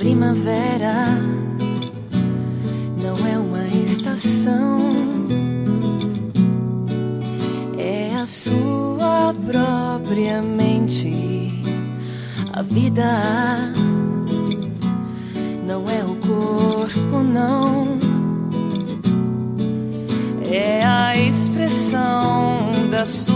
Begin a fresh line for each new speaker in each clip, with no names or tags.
primavera não é uma estação, é a sua própria mente. A vida não é o corpo, não, é a expressão da sua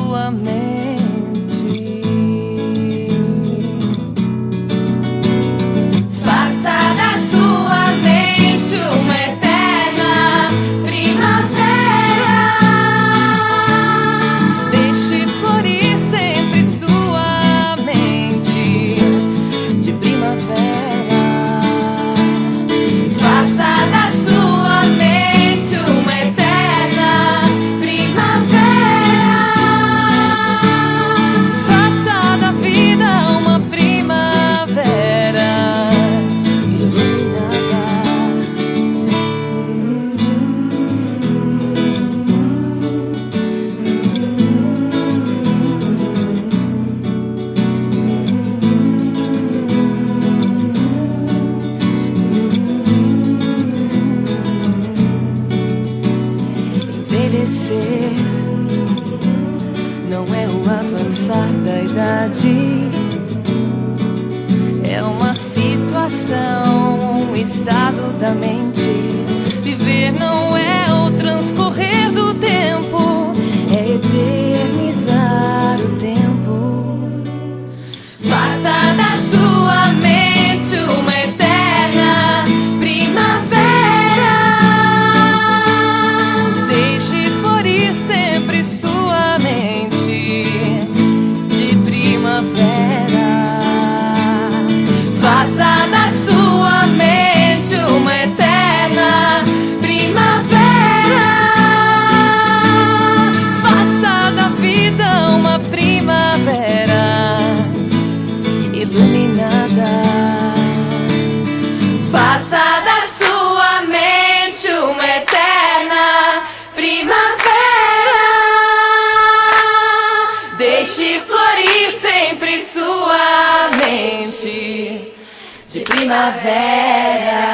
envelhecer não é o avançar da idade, é uma situação, um estado da mente. Viver não é o transcorrer do Deixe florir sempre sua mente de primavera.